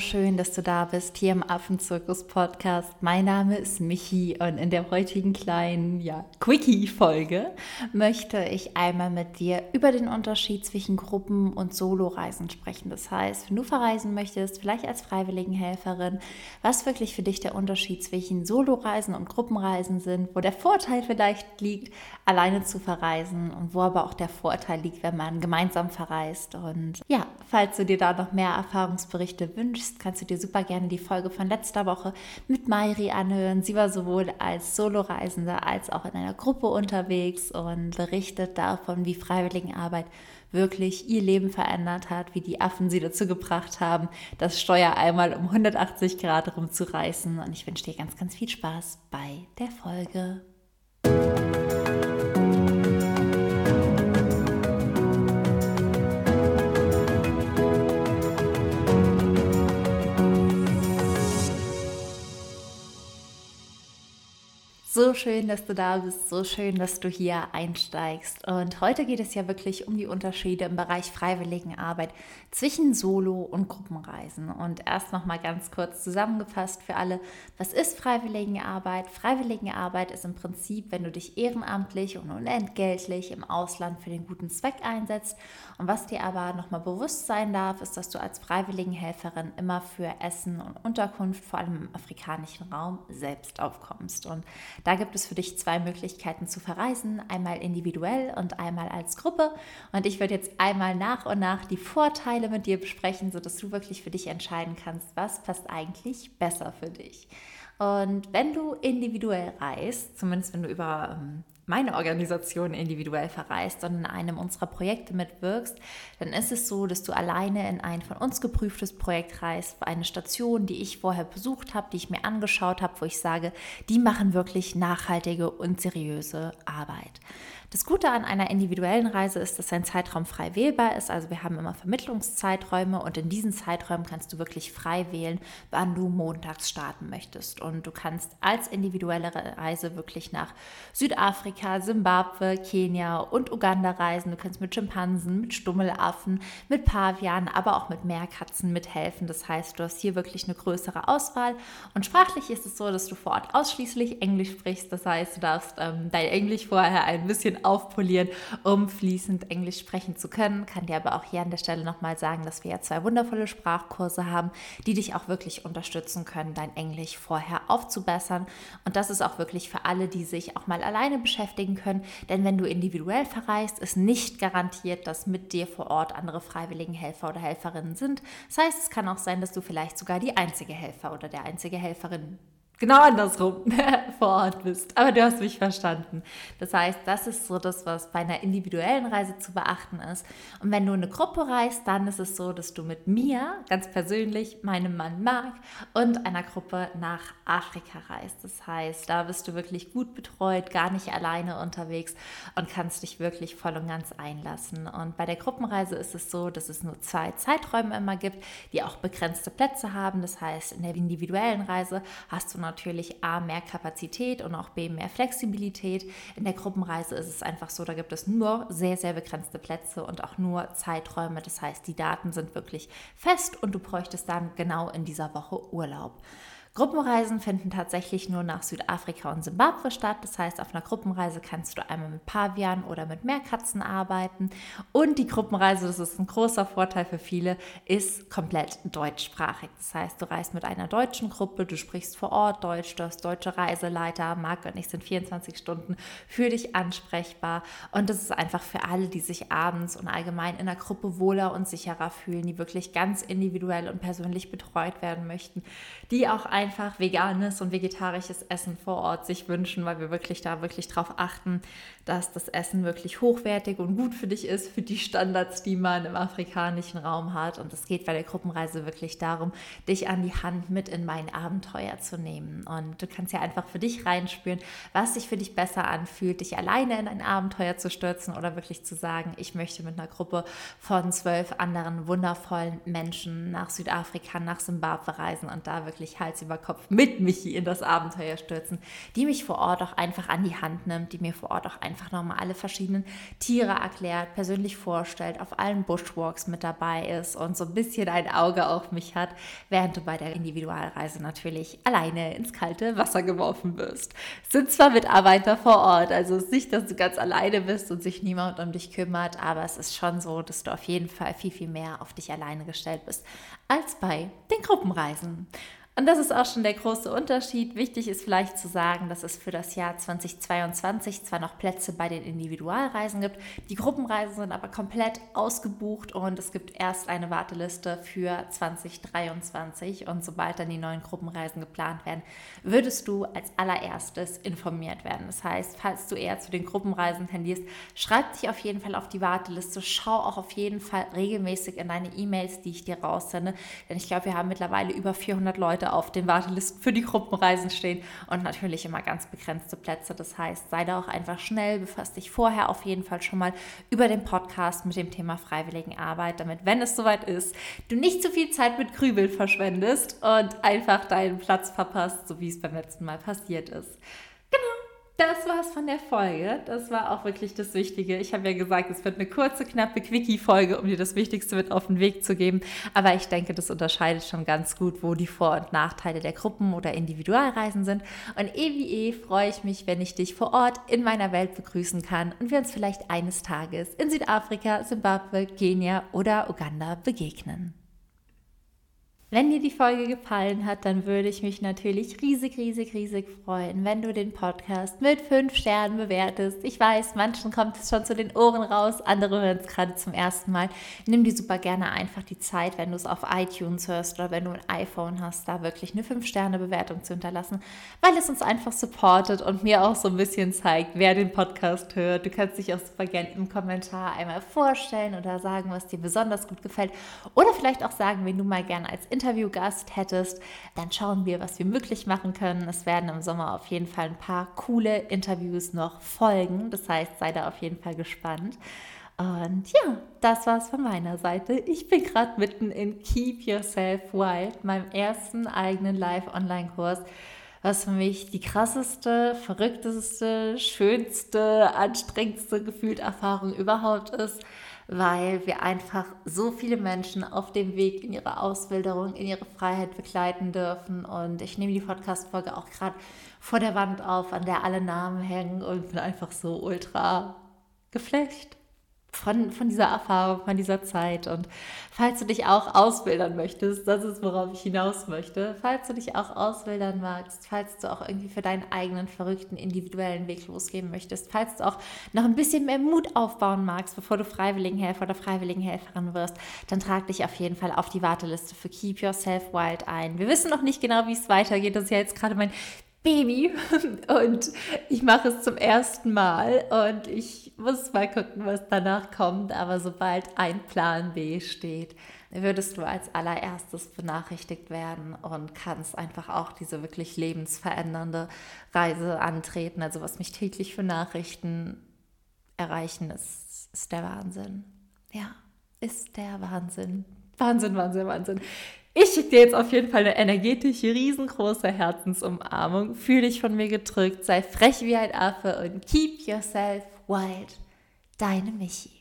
schön, dass du da bist hier im Affenzirkus-Podcast. Mein Name ist Michi und in der heutigen kleinen ja, Quickie-Folge möchte ich einmal mit dir über den Unterschied zwischen Gruppen- und Soloreisen sprechen. Das heißt, wenn du verreisen möchtest, vielleicht als Freiwilligenhelferin, was wirklich für dich der Unterschied zwischen Soloreisen und Gruppenreisen sind, wo der Vorteil vielleicht liegt, alleine zu verreisen und wo aber auch der Vorteil liegt, wenn man gemeinsam verreist. Und ja, falls du dir da noch mehr Erfahrungsberichte wünschst, kannst du dir super gerne die Folge von letzter Woche mit Mairi anhören. Sie war sowohl als Soloreisende als auch in einer Gruppe unterwegs und berichtet davon, wie Freiwilligenarbeit wirklich ihr Leben verändert hat, wie die Affen sie dazu gebracht haben, das Steuer einmal um 180 Grad rumzureißen. Und ich wünsche dir ganz, ganz viel Spaß bei der Folge. So schön, dass du da bist, so schön, dass du hier einsteigst. Und heute geht es ja wirklich um die Unterschiede im Bereich Freiwilligenarbeit zwischen Solo- und Gruppenreisen. Und erst noch mal ganz kurz zusammengefasst für alle, was ist Freiwilligenarbeit? Freiwilligenarbeit ist im Prinzip, wenn du dich ehrenamtlich und unentgeltlich im Ausland für den guten Zweck einsetzt. Und was dir aber noch mal bewusst sein darf, ist, dass du als Freiwilligenhelferin immer für Essen und Unterkunft, vor allem im afrikanischen Raum, selbst aufkommst. Und da gibt es für dich zwei Möglichkeiten zu verreisen, einmal individuell und einmal als Gruppe. Und ich werde jetzt einmal nach und nach die Vorteile mit dir besprechen, sodass du wirklich für dich entscheiden kannst, was passt eigentlich besser für dich. Und wenn du individuell reist, zumindest wenn du über ähm, meine Organisation individuell verreist, sondern in einem unserer Projekte mitwirkst, dann ist es so, dass du alleine in ein von uns geprüftes Projekt reist, eine Station, die ich vorher besucht habe, die ich mir angeschaut habe, wo ich sage, die machen wirklich nachhaltige und seriöse Arbeit. Das Gute an einer individuellen Reise ist, dass ein Zeitraum frei wählbar ist. Also wir haben immer Vermittlungszeiträume und in diesen Zeiträumen kannst du wirklich frei wählen, wann du montags starten möchtest. Und du kannst als individuelle Reise wirklich nach Südafrika, Simbabwe, Kenia und Uganda reisen. Du kannst mit Schimpansen, mit Stummelaffen, mit Pavianen, aber auch mit Meerkatzen mithelfen. Das heißt, du hast hier wirklich eine größere Auswahl. Und sprachlich ist es so, dass du vor Ort ausschließlich Englisch sprichst. Das heißt, du darfst ähm, dein Englisch vorher ein bisschen aufpolieren, um fließend Englisch sprechen zu können. Kann dir aber auch hier an der Stelle nochmal sagen, dass wir ja zwei wundervolle Sprachkurse haben, die dich auch wirklich unterstützen können, dein Englisch vorher aufzubessern. Und das ist auch wirklich für alle, die sich auch mal alleine beschäftigen können. Denn wenn du individuell verreist, ist nicht garantiert, dass mit dir vor Ort andere freiwilligen Helfer oder Helferinnen sind. Das heißt, es kann auch sein, dass du vielleicht sogar die einzige Helfer oder der einzige Helferin genau andersrum vor Ort bist. Aber du hast mich verstanden. Das heißt, das ist so das, was bei einer individuellen Reise zu beachten ist. Und wenn du eine Gruppe reist, dann ist es so, dass du mit mir, ganz persönlich, meinem Mann Marc und einer Gruppe nach Afrika reist. Das heißt, da bist du wirklich gut betreut, gar nicht alleine unterwegs und kannst dich wirklich voll und ganz einlassen. Und bei der Gruppenreise ist es so, dass es nur zwei Zeiträume immer gibt, die auch begrenzte Plätze haben. Das heißt, in der individuellen Reise hast du noch natürlich A, mehr Kapazität und auch B, mehr Flexibilität. In der Gruppenreise ist es einfach so, da gibt es nur sehr, sehr begrenzte Plätze und auch nur Zeiträume. Das heißt, die Daten sind wirklich fest und du bräuchtest dann genau in dieser Woche Urlaub. Gruppenreisen finden tatsächlich nur nach Südafrika und Simbabwe statt. Das heißt, auf einer Gruppenreise kannst du einmal mit Pavian oder mit Meerkatzen arbeiten. Und die Gruppenreise, das ist ein großer Vorteil für viele, ist komplett deutschsprachig. Das heißt, du reist mit einer deutschen Gruppe, du sprichst vor Ort Deutsch, du hast deutsche Reiseleiter. Marc und ich sind 24 Stunden für dich ansprechbar. Und das ist einfach für alle, die sich abends und allgemein in der Gruppe wohler und sicherer fühlen, die wirklich ganz individuell und persönlich betreut werden möchten, die auch ein einfach veganes und vegetarisches Essen vor Ort sich wünschen, weil wir wirklich da wirklich darauf achten, dass das Essen wirklich hochwertig und gut für dich ist, für die Standards, die man im afrikanischen Raum hat. Und es geht bei der Gruppenreise wirklich darum, dich an die Hand mit in mein Abenteuer zu nehmen. Und du kannst ja einfach für dich reinspüren, was sich für dich besser anfühlt, dich alleine in ein Abenteuer zu stürzen oder wirklich zu sagen, ich möchte mit einer Gruppe von zwölf anderen wundervollen Menschen nach Südafrika, nach Simbabwe reisen und da wirklich Hals über Kopf mit Michi in das Abenteuer stürzen, die mich vor Ort auch einfach an die Hand nimmt, die mir vor Ort auch einfach nochmal alle verschiedenen Tiere erklärt, persönlich vorstellt, auf allen Bushwalks mit dabei ist und so ein bisschen ein Auge auf mich hat, während du bei der Individualreise natürlich alleine ins kalte Wasser geworfen wirst. Es sind zwar Mitarbeiter vor Ort, also es ist nicht, dass du ganz alleine bist und sich niemand um dich kümmert, aber es ist schon so, dass du auf jeden Fall viel, viel mehr auf dich alleine gestellt bist als bei den Gruppenreisen. Und das ist auch schon der große Unterschied. Wichtig ist vielleicht zu sagen, dass es für das Jahr 2022 zwar noch Plätze bei den Individualreisen gibt, die Gruppenreisen sind aber komplett ausgebucht und es gibt erst eine Warteliste für 2023. Und sobald dann die neuen Gruppenreisen geplant werden, würdest du als allererstes informiert werden. Das heißt, falls du eher zu den Gruppenreisen tendierst, schreib dich auf jeden Fall auf die Warteliste. Schau auch auf jeden Fall regelmäßig in deine E-Mails, die ich dir raussende. Denn ich glaube, wir haben mittlerweile über 400 Leute auf den Wartelisten für die Gruppenreisen stehen und natürlich immer ganz begrenzte Plätze. Das heißt, sei da auch einfach schnell, befasst dich vorher auf jeden Fall schon mal über den Podcast mit dem Thema Freiwilligenarbeit, damit, wenn es soweit ist, du nicht zu viel Zeit mit Grübeln verschwendest und einfach deinen Platz verpasst, so wie es beim letzten Mal passiert ist. Das war's von der Folge. Das war auch wirklich das Wichtige. Ich habe ja gesagt, es wird eine kurze, knappe Quickie-Folge, um dir das Wichtigste mit auf den Weg zu geben. Aber ich denke, das unterscheidet schon ganz gut, wo die Vor- und Nachteile der Gruppen- oder Individualreisen sind. Und eh wie eh freue ich mich, wenn ich dich vor Ort in meiner Welt begrüßen kann und wir uns vielleicht eines Tages in Südafrika, Simbabwe, Kenia oder Uganda begegnen. Wenn dir die Folge gefallen hat, dann würde ich mich natürlich riesig, riesig, riesig freuen, wenn du den Podcast mit fünf Sternen bewertest. Ich weiß, manchen kommt es schon zu den Ohren raus, andere hören es gerade zum ersten Mal. Nimm dir super gerne einfach die Zeit, wenn du es auf iTunes hörst oder wenn du ein iPhone hast, da wirklich eine fünf Sterne Bewertung zu hinterlassen, weil es uns einfach supportet und mir auch so ein bisschen zeigt, wer den Podcast hört. Du kannst dich auch super gerne im Kommentar einmal vorstellen oder sagen, was dir besonders gut gefällt oder vielleicht auch sagen, wen du mal gerne als Interviewgast hättest, dann schauen wir, was wir möglich machen können. Es werden im Sommer auf jeden Fall ein paar coole Interviews noch folgen. Das heißt, sei da auf jeden Fall gespannt. Und ja, das war's von meiner Seite. Ich bin gerade mitten in Keep Yourself Wild, meinem ersten eigenen Live-Online-Kurs, was für mich die krasseste, verrückteste, schönste, anstrengendste gefühlt Erfahrung überhaupt ist weil wir einfach so viele Menschen auf dem Weg in ihre Ausbildung, in ihre Freiheit begleiten dürfen. Und ich nehme die Podcast-Folge auch gerade vor der Wand auf, an der alle Namen hängen und bin einfach so ultra geflecht von, von dieser Erfahrung, von dieser Zeit. Und falls du dich auch ausbildern möchtest, das ist, worauf ich hinaus möchte, falls du dich auch ausbildern magst, falls du auch irgendwie für deinen eigenen verrückten individuellen Weg losgehen möchtest, falls du auch noch ein bisschen mehr Mut aufbauen magst, bevor du Freiwilligenhelfer oder Freiwilligenhelferin wirst, dann trag dich auf jeden Fall auf die Warteliste für Keep Yourself Wild ein. Wir wissen noch nicht genau, wie es weitergeht. Das ist ja jetzt gerade mein Baby und ich mache es zum ersten Mal und ich muss mal gucken, was danach kommt. Aber sobald ein Plan B steht, würdest du als allererstes benachrichtigt werden und kannst einfach auch diese wirklich lebensverändernde Reise antreten. Also was mich täglich für Nachrichten erreichen, ist, ist der Wahnsinn. Ja, ist der Wahnsinn. Wahnsinn, Wahnsinn, Wahnsinn. Ich schicke dir jetzt auf jeden Fall eine energetische, riesengroße Herzensumarmung. Fühl dich von mir gedrückt, sei frech wie ein Affe und keep yourself wild. Deine Michi.